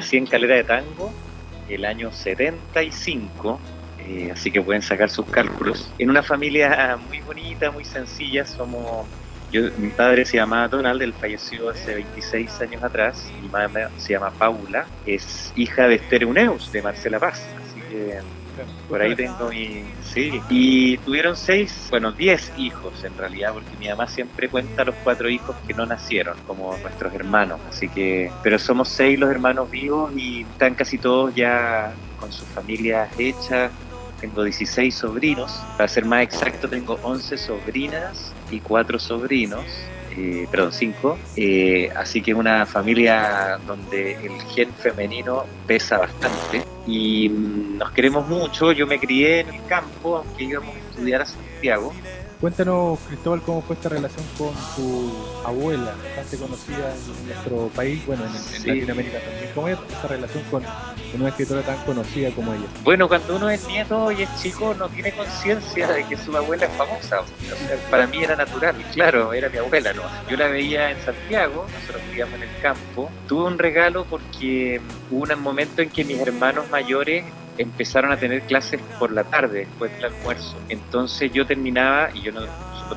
Nací en Calera de Tango el año 75, eh, así que pueden sacar sus cálculos. En una familia muy bonita, muy sencilla, somos... Yo, mi padre se llamaba Donald, él falleció hace 26 años atrás. Mi madre se llama Paula, es hija de Esther Uneus, de Marcela Paz. Así que por ahí tengo mi... Sí. Y tuvieron seis, bueno, diez hijos en realidad, porque mi mamá siempre cuenta los cuatro hijos que no nacieron, como nuestros hermanos. Así que... Pero somos seis los hermanos vivos y están casi todos ya con sus familias hechas. Tengo 16 sobrinos. Para ser más exacto, tengo 11 sobrinas y cuatro sobrinos. Eh, perdón, cinco. Eh, así que una familia donde el gen femenino pesa bastante y mm, nos queremos mucho. Yo me crié en el campo, aunque íbamos a estudiar a Santiago. Cuéntanos, Cristóbal, cómo fue esta relación con tu abuela, bastante conocida en nuestro país, bueno, en, en Sí. Latinoamérica también. ¿Cómo es esta relación con una escritora tan conocida como ella? Bueno, cuando uno es nieto y es chico, no tiene conciencia de que su abuela es famosa. Para mí era natural, claro, era mi abuela, ¿no? Yo la veía en Santiago, nosotros vivíamos en el campo. Tuve un regalo porque hubo un momento en que mis hermanos mayores empezaron a tener clases por la tarde, después del almuerzo. Entonces yo terminaba, y yo no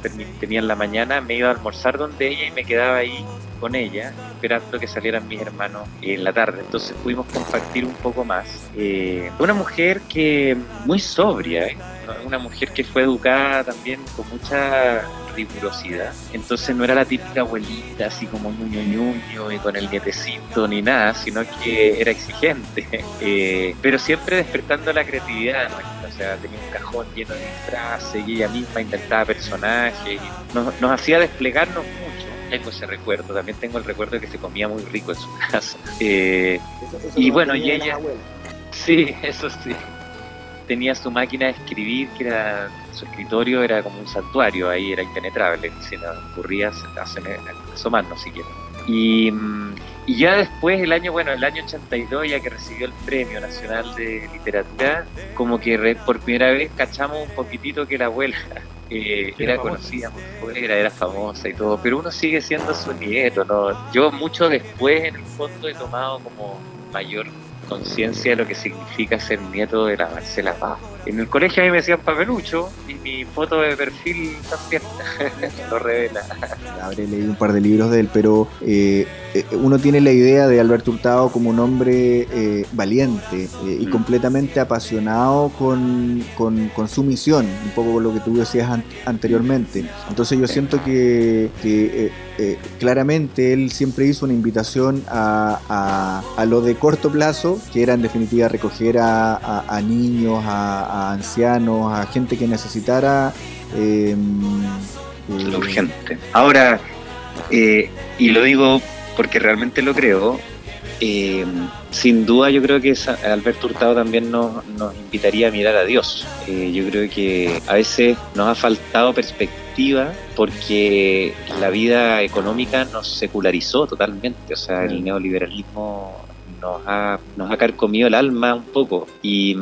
termi- tenía en la mañana, me iba a almorzar donde ella y me quedaba ahí con ella, esperando que salieran mis hermanos en la tarde. Entonces pudimos compartir un poco más. Eh, una mujer que muy sobria, ¿eh? una mujer que fue educada también con mucha rigurosidad. Entonces no era la típica abuelita así como ñuño ñuño y con el nietecito ni nada, sino que era exigente, Eh, pero siempre despertando la creatividad. ¿no? O sea, tenía un cajón lleno de disfraces y ella misma inventaba personajes y nos, nos hacía desplegarnos mucho. Tengo ese recuerdo, también tengo el recuerdo de que se comía muy rico en su casa. Eh, Y bueno, y ella- Sí, eso sí. Tenía su máquina de escribir, que era su escritorio era como un santuario, ahí era impenetrable, si no ocurría hacer- asomarnos siquiera. Y, mm, y ya después, el año, bueno, el año 82, ya que recibió el Premio Nacional de Literatura, como que re- por primera vez cachamos un poquitito que la abuela eh, Era conocida por fuera, era famosa y todo, pero uno sigue siendo su nieto, ¿no? Yo mucho después, en el fondo, he tomado como mayor conciencia de lo que significa ser nieto de la Marcela Paz. En el colegio a mí me decían papelucho y mi foto de perfil también lo revela. Habré leído un par de libros de él, pero eh, eh, uno tiene la idea de Alberto Hurtado como un hombre eh, valiente eh, y Mm. completamente apasionado con, con- con su misión, un poco con lo que tú decías an- anteriormente. Entonces yo siento que, que, eh, eh, claramente él siempre hizo una invitación a, a- a lo de corto plazo, que era en definitiva recoger a- a niños, a, a ancianos, a gente que necesitara... eh, eh, Lo urgente. Ahora, eh, y lo digo porque realmente lo creo, eh, sin duda yo creo que Alberto Hurtado también nos, nos invitaría a mirar a Dios. Eh, yo creo que a veces nos ha faltado perspectiva porque la vida económica nos secularizó totalmente, o sea, el neoliberalismo nos ha, nos ha carcomido el alma un poco y,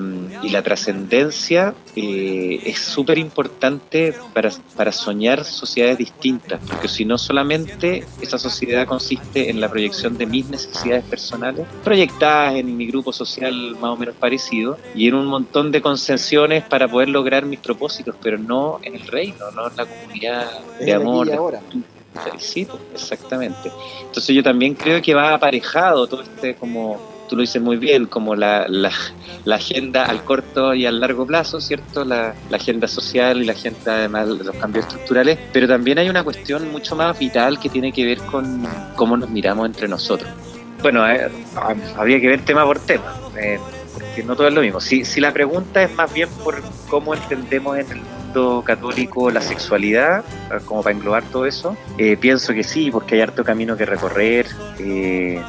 y la trascendencia eh, es súper importante para, para soñar sociedades distintas, porque si no solamente esa sociedad consiste en la proyección de mis necesidades personales, proyectadas en mi grupo social más o menos parecido, y en un montón de concesiones para poder lograr mis propósitos, pero no en el reino, no en la comunidad de amor, de. Felicito, exactamente. Entonces yo también creo que va aparejado todo este como tú lo dices muy bien, como la, la, la agenda al corto y al largo plazo, ¿cierto? La, agenda social y la agenda además de los cambios estructurales, pero también hay una cuestión mucho más vital que tiene que ver con cómo nos miramos entre nosotros. Bueno, eh, habría que ver tema por tema, eh, porque no todo es lo mismo. Si, si la pregunta es más bien por cómo entendemos en el mundo católico la sexualidad, eh, como para englobar todo eso, eh, pienso que sí, porque hay harto camino que recorrer, eh,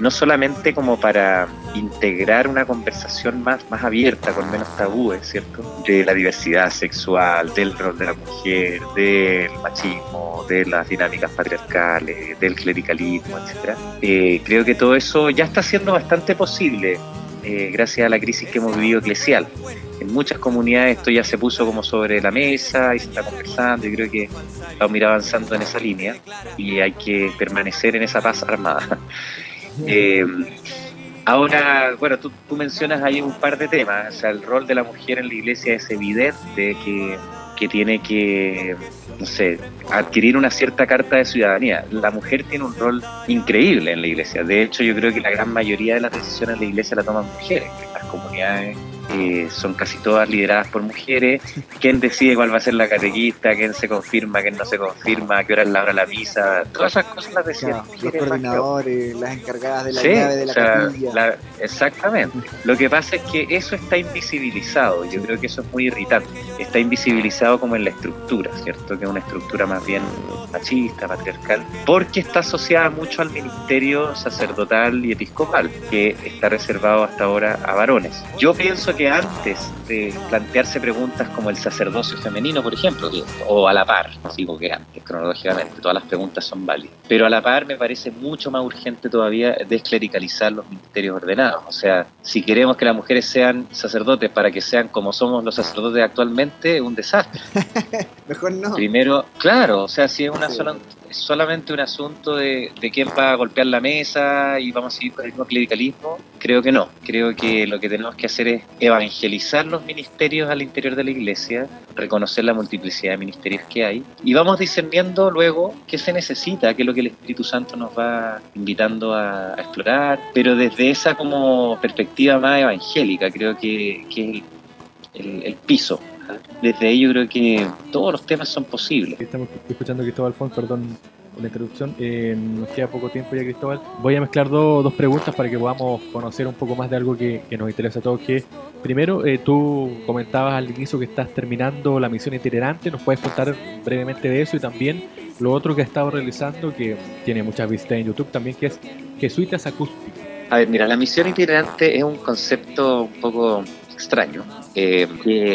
no solamente como para integrar una conversación más, más abierta, con menos tabúes, ¿cierto? De la diversidad sexual, del rol de la mujer, del machismo, de las dinámicas patriarcales, del clericalismo, etc. Eh, creo que todo eso ya está siendo bastante posible eh, gracias a la crisis que hemos vivido eclesial. En muchas comunidades esto ya se puso como sobre la mesa y se está conversando y creo que vamos a ir avanzando en esa línea y hay que permanecer en esa paz armada. Eh, ahora, bueno, tú, tú, mencionas ahí un par de temas, o sea, el rol de la mujer en la iglesia es evidente que, que tiene que, no sé, adquirir una cierta carta de ciudadanía. La mujer tiene un rol increíble en la iglesia, de hecho yo creo que la gran mayoría de las decisiones en la iglesia la toman mujeres, las comunidades eh, son casi todas lideradas por mujeres. ¿Quién decide cuál va a ser la catequista? ¿Quién se confirma? ¿Quién no se confirma? ¿A qué hora es la hora de la misa? Todas esas cosas las deciden Los coordinadores, las encargadas de la llave de la capilla. exactamente. Lo que pasa es que eso está invisibilizado. Yo creo que eso es muy irritante. Está invisibilizado como en la estructura, ¿cierto? Que es una estructura más bien machista, patriarcal, porque está asociada mucho al ministerio sacerdotal y episcopal, que está reservado hasta ahora a varones. Yo pienso que antes de plantearse preguntas como el sacerdocio femenino, por ejemplo, o a la par, digo que antes, cronológicamente, todas las preguntas son válidas, pero a la par me parece mucho más urgente todavía desclericalizar los ministerios ordenados. O sea, si queremos que las mujeres sean sacerdotes para que sean como somos los sacerdotes actualmente, un desastre. Mejor no. Primero, claro, o sea, si es una sola es solamente un asunto de, de, quién va a golpear la mesa y vamos a seguir con el mismo clericalismo, creo que no. Creo que lo que tenemos que hacer es evangelizar los ministerios al interior de la iglesia, reconocer la multiplicidad de ministerios que hay y vamos discerniendo luego qué se necesita, qué es lo que el Espíritu Santo nos va invitando a, explorar, pero desde esa como perspectiva más evangélica, creo que, que es el, el piso desde ahí yo creo que todos los temas son posibles. Estamos escuchando a Cristóbal Font, perdón por la introducción. Eh, nos queda poco tiempo ya, Cristóbal. Voy a mezclar dos preguntas para que podamos conocer un poco más de algo que, nos interesa a todos. Que primero, eh, tú comentabas al inicio que estás terminando la misión itinerante. ¿Nos puedes contar brevemente de eso y también lo otro que has estado realizando, que tiene muchas visitas en YouTube también, que es Jesuitas Acústicos? A ver, mira, la misión itinerante es un concepto un poco extraño eh,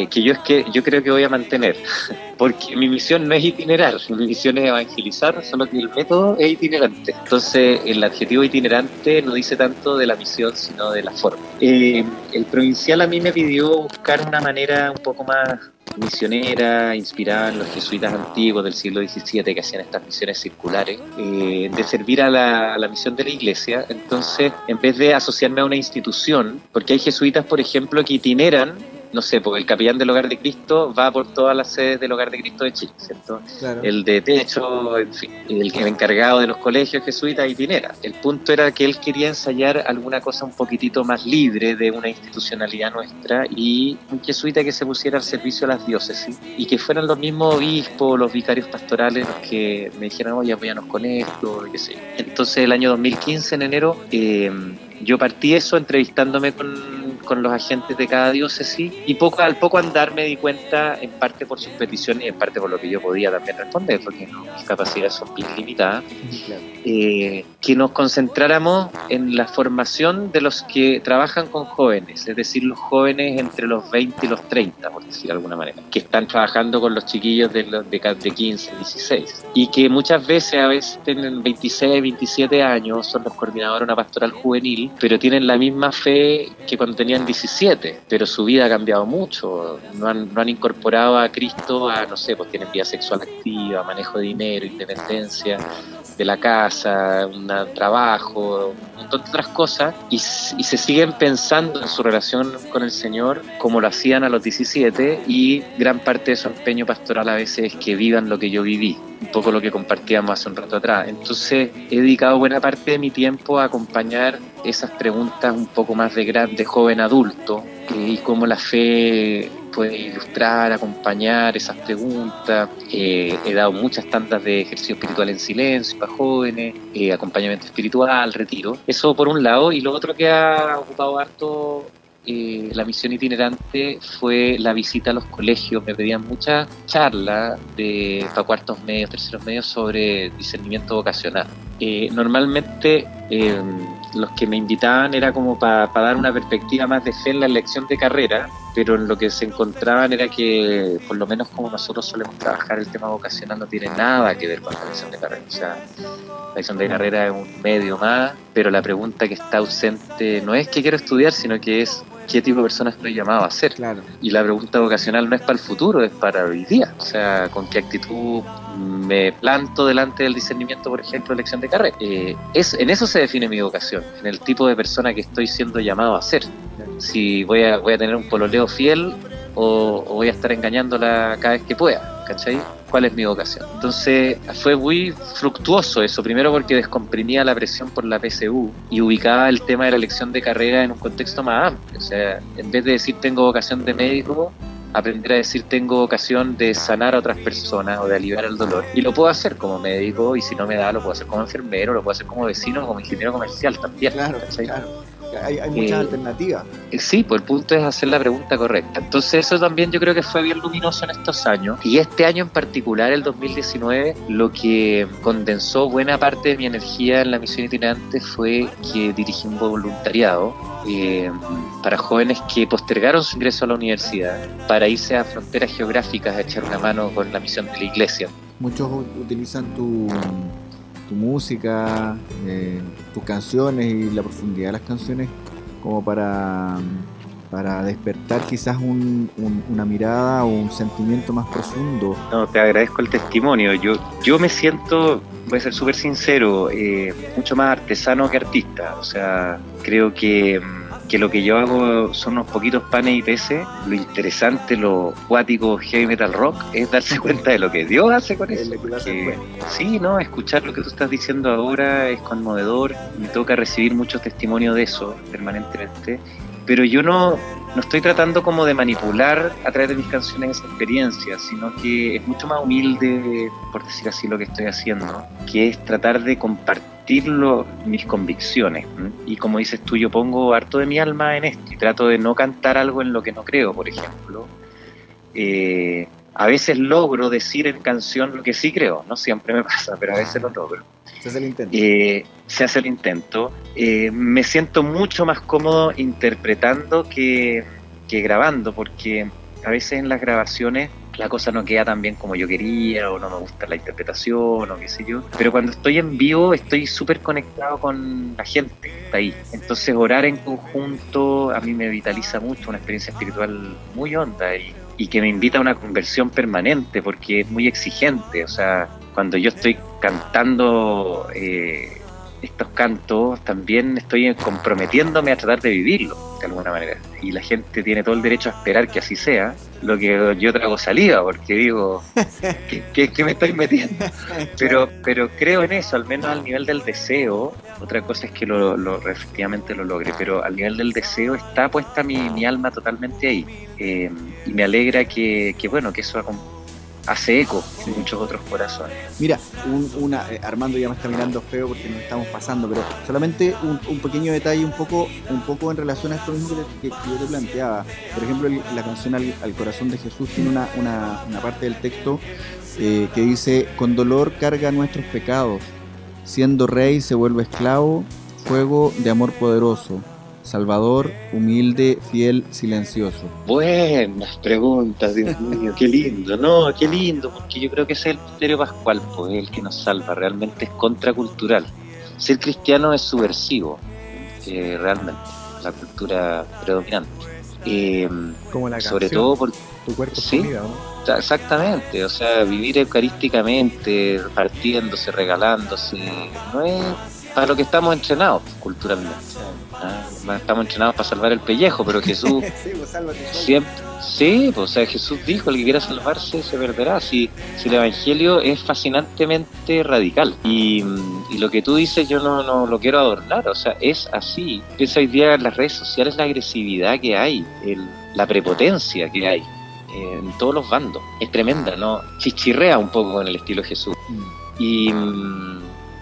que, yo es que yo creo que voy a mantener porque mi misión no es itinerar mi misión es evangelizar solo que el método es itinerante. Entonces el adjetivo itinerante no dice tanto de la misión sino de la forma. Eh, el provincial a mí me pidió buscar una manera un poco más misionera, inspirada en los jesuitas antiguos del siglo XVII que hacían estas misiones circulares, eh, de servir a la, a la, misión de la iglesia. Entonces, en vez de asociarme a una institución, porque hay jesuitas, por ejemplo, que itineran no sé, porque el capellán del Hogar de Cristo va por todas las sedes del Hogar de Cristo de Chile, ¿cierto? El de techo, en fin, el, el encargado de los colegios jesuitas itinera. El punto era que él quería ensayar alguna cosa un poquitito más libre de una institucionalidad nuestra y un jesuita que se pusiera al servicio de las diócesis y que fueran los mismos obispos, los vicarios pastorales los que me dijeran, oye, apóyanos con esto, qué sé. Entonces, el año 2015, en enero, eh, yo partí eso entrevistándome con, con, los agentes de cada diócesis y poco al poco andar me di cuenta, en parte por sus peticiones y en parte por lo que yo podía también responder, porque no, mis capacidades son bien limitadas, eh, que nos concentráramos en la formación de los que trabajan con jóvenes, es decir, los jóvenes entre los 20 y los 30, por decir de alguna manera, que están trabajando con los chiquillos de, los de, de 15, 16, y que muchas veces, a veces tienen 26, 27 años, son los coordinadores de una pastoral juvenil, pero tienen la misma fe que cuando tenían 17, pero su vida ha cambiado mucho, no han, no han incorporado a Cristo a, no sé, pues tienen vida sexual activa, manejo de dinero, independencia de la casa, un trabajo, un montón de otras cosas, y, se siguen pensando en su relación con el Señor como lo hacían a los 17, y gran parte de su empeño pastoral a veces es que vivan lo que yo viví, un poco lo que compartíamos hace un rato atrás. Entonces he dedicado buena parte de mi tiempo a acompañar esas preguntas un poco más de, gran, de joven adulto, y cómo la fe puede ilustrar, acompañar esas preguntas. Eh, he dado muchas tantas de ejercicio espiritual en silencio para jóvenes, eh, acompañamiento espiritual, retiro. Eso por un lado. Y lo otro que ha ocupado harto eh, la misión itinerante fue la visita a los colegios. Me pedían muchas charlas de para cuartos medios, terceros medios sobre discernimiento vocacional. normalmente los que me invitaban era como para dar una perspectiva más de fe en la elección de carrera, pero en lo que se encontraban era que, por lo menos como nosotros solemos trabajar, el tema vocacional no tiene nada que ver con la elección de carrera. O sea, la elección de carrera es un medio más, pero la pregunta que está ausente no es qué quiero estudiar, sino que es qué tipo de persona estoy llamado a ser. Claro. Y la pregunta vocacional no es para el futuro, es para hoy día. O sea, con qué actitud me planto delante del discernimiento, por ejemplo, elección de carrera. Eh, es, en eso se define mi vocación, en el tipo de persona que estoy siendo llamado a ser. Si voy a, voy a tener un pololeo fiel o, o voy a estar engañándola cada vez que pueda, ¿cachai? ¿Cuál es mi vocación? Entonces fue muy fructuoso eso, primero porque descomprimía la presión por la PSU y ubicaba el tema de la elección de carrera en un contexto más amplio. O sea, en vez de decir tengo vocación de médico, aprender a decir tengo vocación de sanar a otras personas o de aliviar el dolor. Y lo puedo hacer como médico y si no me da lo puedo hacer como enfermero, lo puedo hacer como vecino, como ingeniero comercial también. Claro, claro. Hay, hay muchas Eh, alternativas. Eh, Sí, pues el punto es hacer la pregunta correcta. Entonces eso también yo creo que fue bien luminoso en estos años. Y este año en particular, el 2019, lo que condensó buena parte de mi energía en la misión itinerante fue que dirigí un voluntariado eh, para jóvenes que postergaron su ingreso a la universidad para irse a fronteras geográficas a echar una mano con la misión de la iglesia. Muchos utilizan tu, tu música, eh, tus canciones y la profundidad de las canciones como para, para despertar quizás un- un- una mirada o un sentimiento más profundo. No, te agradezco el testimonio. Yo, yo me siento, voy a ser súper sincero, eh, mucho más artesano que artista. O sea, creo que, mm, que lo que yo hago son unos poquitos panes y peces. Lo interesante, lo cuático heavy metal rock es darse cuenta de lo que Dios hace con Es eso. porque- sí, no, escuchar lo que tú estás diciendo ahora es conmovedor. Me toca recibir muchos testimonios de eso permanentemente. Pero yo no, no estoy tratando como de manipular a través de mis canciones esa experiencia, sino que es mucho más humilde, por decir así, lo que estoy haciendo, que es tratar de compartir mis convicciones. Y como dices tú, yo pongo harto de mi alma en esto y trato de no cantar algo en lo que no creo, por ejemplo. Eh, a veces logro decir en canción lo que sí creo, no siempre me pasa, pero a veces lo logro Ese es el intento. eh, se hace el intento. Eh, me siento mucho más cómodo interpretando que, que grabando, porque a veces en las grabaciones la cosa no queda tan bien como yo quería, o no me gusta la interpretación, o qué sé yo. Pero cuando estoy en vivo estoy súper conectado con la gente que está ahí. Entonces orar en conjunto a mí me vitaliza mucho, una experiencia espiritual muy honda y, y que me invita a una conversión permanente, porque es muy exigente. O sea, cuando yo estoy cantando eh, estos cantos, también estoy comprometiendo a tratar de vivirlo de alguna manera. Y la gente tiene todo el derecho a esperar que así sea, lo que yo trago saliva, porque digo, ¿qué, qué- qué me estoy metiendo? Pero, pero creo en eso, al menos al nivel del deseo. Otra cosa es que lo, lo- efectivamente lo logre, pero al nivel del deseo está puesta mi, mi alma totalmente ahí. Eh, y me alegra que, que, bueno, que eso acom- hace eco en muchos otros corazones. Mira, un- una, eh, Armando ya me está mirando feo porque nos estamos pasando, pero solamente un, un pequeño detalle un poco, un poco en relación a esto mismo que, te- que- que yo te planteaba. Por ejemplo, el- la canción al, Al corazón de Jesús tiene una, una- una parte del texto eh, que dice, con dolor carga nuestros pecados, siendo rey se vuelve esclavo, fuego de amor poderoso, salvador, humilde, fiel, silencioso. Buenas preguntas, Dios mío, qué lindo, no, qué lindo, porque yo creo que ese es el misterio pascual, pues el que nos salva, realmente es contracultural. Ser cristiano es subversivo, eh, realmente, la cultura predominante. Eh, Como la sobre canción, todo porque tu cuerpo es Sí. comida, ¿no? Exactamente, o sea, vivir eucarísticamente, partiéndose, regalándose, no es para lo que estamos entrenados culturalmente. ¿ah? Estamos entrenados para salvar el pellejo, pero Jesús siempre, sí, pues, o sea, Jesús dijo, el que quiera salvarse se perderá. Si, si el Evangelio es fascinantemente radical y, mm, y lo que tú dices yo no, no lo quiero adornar, o sea, es así. Piensa hoy día en las redes sociales la agresividad que hay, el- la prepotencia que hay eh, en todos los bandos. Es tremenda, ¿no? Chichirrea un poco con el estilo de Jesús. Y, mm,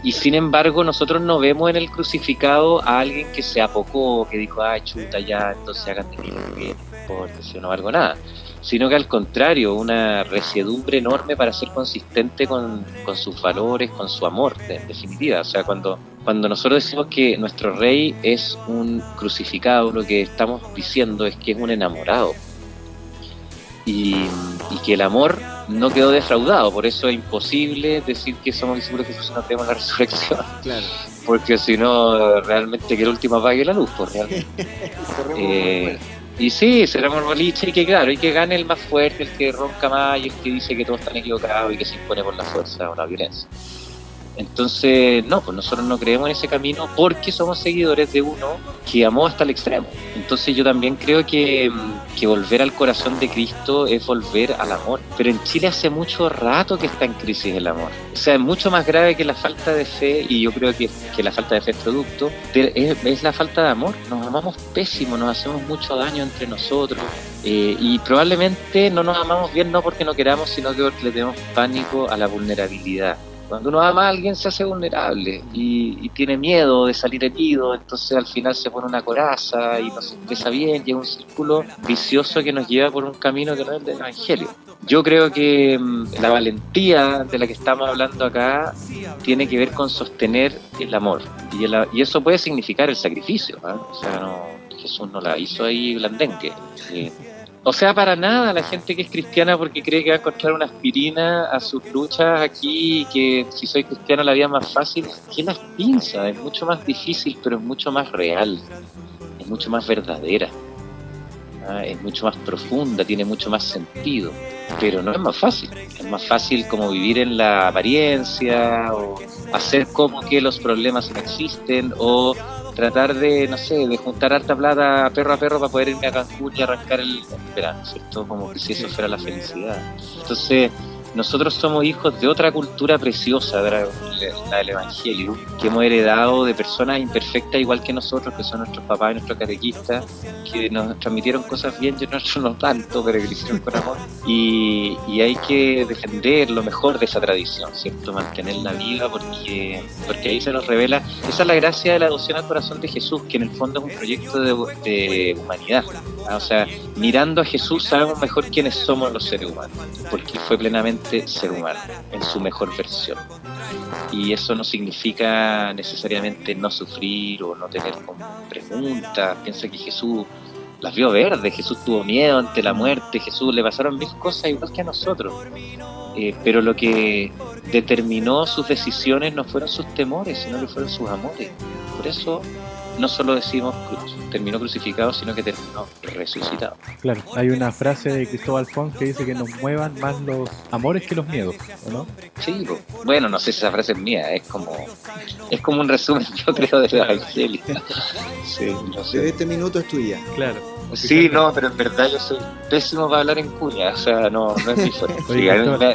y sin embargo, nosotros no vemos en el crucificado a alguien que se apocó, que dijo, ah, chuta, ya, entonces hagan de mí lo que no importa, si no valgo nada. Sino que al contrario, una resiedumbre enorme para ser consistente con, con sus valores, con su amor, en definitiva. O sea, cuando, cuando nosotros decimos que nuestro rey es un crucificado, lo que estamos diciendo es que es un enamorado. Y, que el amor no quedó defraudado, por eso es imposible decir que somos discípulos de Jesús y no tenemos la resurrección. Claro. Porque si no, realmente que el último apague la luz, por realmente. eh, y sí, seremos boliche y que claro, y que gane el más fuerte, el que ronca más y el que dice que todos están equivocados y que se impone por la fuerza o la violencia. Entonces, no, pues nosotros no creemos en ese camino porque somos seguidores de uno que amó hasta el extremo. Entonces yo también creo que, mm, que, volver al corazón de Cristo es volver al amor. Pero en Chile hace mucho rato que está en crisis el amor. O sea, es mucho más grave que la falta de fe, y yo creo que, que la falta de fe es producto, es, es, la falta de amor. Nos amamos pésimo, nos hacemos mucho daño entre nosotros. Eh, y probablemente no nos amamos bien no porque no queramos, sino que porque le tenemos pánico a la vulnerabilidad. Cuando uno ama a alguien se hace vulnerable y, tiene miedo de salir herido, entonces al final se pone una coraza y no se expresa bien y es un círculo vicioso que nos lleva por un camino que no es el del Evangelio. Yo creo que mm, la valentía de la que estamos hablando acá tiene que ver con sostener el amor y, y eso puede significar el sacrificio. ¿ah? O sea, no, Jesús no la hizo ahí blandengue. Eh, o sea, para nada la gente que es cristiana porque cree que va a encontrar una aspirina a sus luchas aquí y que si soy cristiano la vida es más fácil. ¿Quién las piensa? Es mucho más difícil, pero es mucho más real. Es mucho más verdadera. Ah, es mucho más profunda, tiene mucho más sentido. Pero no es más fácil. Es más fácil como vivir en la apariencia o hacer como que los problemas no existen o tratar de, no sé, de juntar harta plata perro a perro para poder irme a Cancún y arrancar el verano, ¿cierto? Como que si eso fuera la felicidad. Entonces, nosotros somos hijos de otra cultura preciosa, la, del Evangelio, que hemos heredado de personas imperfectas igual que nosotros, que son nuestros papás y nuestros catequistas, que nos transmitieron cosas bien y nosotros no tanto, pero que lo hicieron con amor. Y, hay que defender lo mejor de esa tradición, ¿cierto? Mantenerla viva porque, porque ahí se nos revela, esa es la gracia de la adopción al corazón de Jesús, que en el fondo es un proyecto de humanidad. O sea, mirando a Jesús sabemos mejor quiénes somos los seres humanos, porque fue plenamente ser humano, en su mejor versión. Y eso no significa necesariamente no sufrir o no tener preguntas. Piensa que Jesús las vio verdes, Jesús tuvo miedo ante la muerte, Jesús le pasaron mil cosas igual que a nosotros. Eh, pero lo que determinó sus decisiones no fueron sus temores, sino que fueron sus amores. Por eso no solo decimos terminó crucificado, sino que terminó resucitado. Claro, hay una frase de Cristóbal Font que dice que nos muevan más los amores que los miedos, no? Sí, bueno, no sé si esa frase es mía, es como es como un resumen, yo creo, de la Evangelio. Sí, no sé. este minuto es tuya. Claro. Sí, no, pero en verdad yo soy pésimo para hablar en cuña, o sea, no, no es mi fuerte.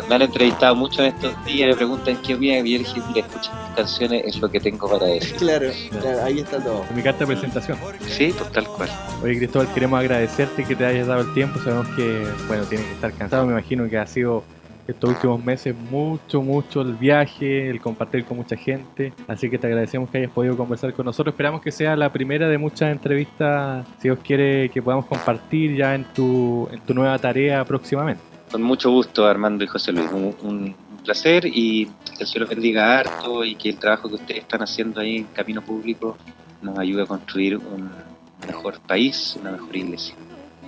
me, han entrevistado mucho en estos días, me preguntan qué bien, y yo dije, mira, escucha mis canciones, es lo que tengo para decir. Claro, claro, ahí está todo. Mi carta de presentación. Sí, pues tal cual. Oye, Cristóbal, queremos agradecerte que te hayas dado el tiempo, sabemos que, bueno, tienes que estar cansado, me imagino que ha sido estos últimos meses mucho, mucho el viaje, el compartir con mucha gente. Así que te agradecemos que hayas podido conversar con nosotros. Esperamos que sea la primera de muchas entrevistas, si os quiere, que podamos compartir ya en tu, en tu nueva tarea próximamente. Con mucho gusto, Armando y José Luis. Un, placer y que el cielo bendiga harto y que el trabajo que ustedes están haciendo ahí en Camino Público nos ayude a construir un mejor país, una mejor iglesia.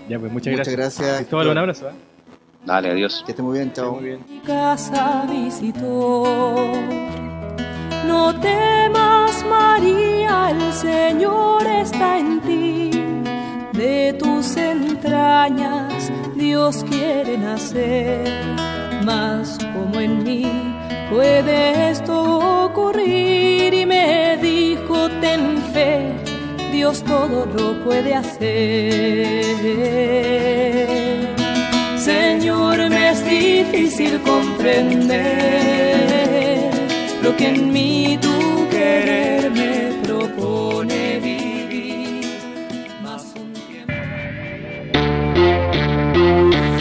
Ya, pues muchas, muchas gracias. gracias. un abrazo. ¿eh? Dale, adiós. Que esté muy bien, chao. Muy bien. Casa visitó. No temas, María, el Señor está en ti. De tus entrañas Dios quiere nacer. Mas como en mí puede esto ocurrir y me dijo ten fe, Dios todo lo puede hacer. Difícil comprender lo que en mí tu querer me propone vivir.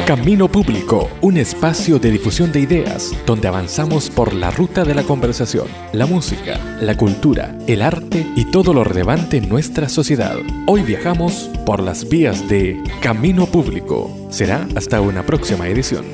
Camino Público, un espacio de difusión de ideas donde avanzamos por la ruta de la conversación, la música, la cultura, el arte y todo lo relevante en nuestra sociedad. Hoy viajamos por las vías de Camino Público. Será hasta una próxima edición.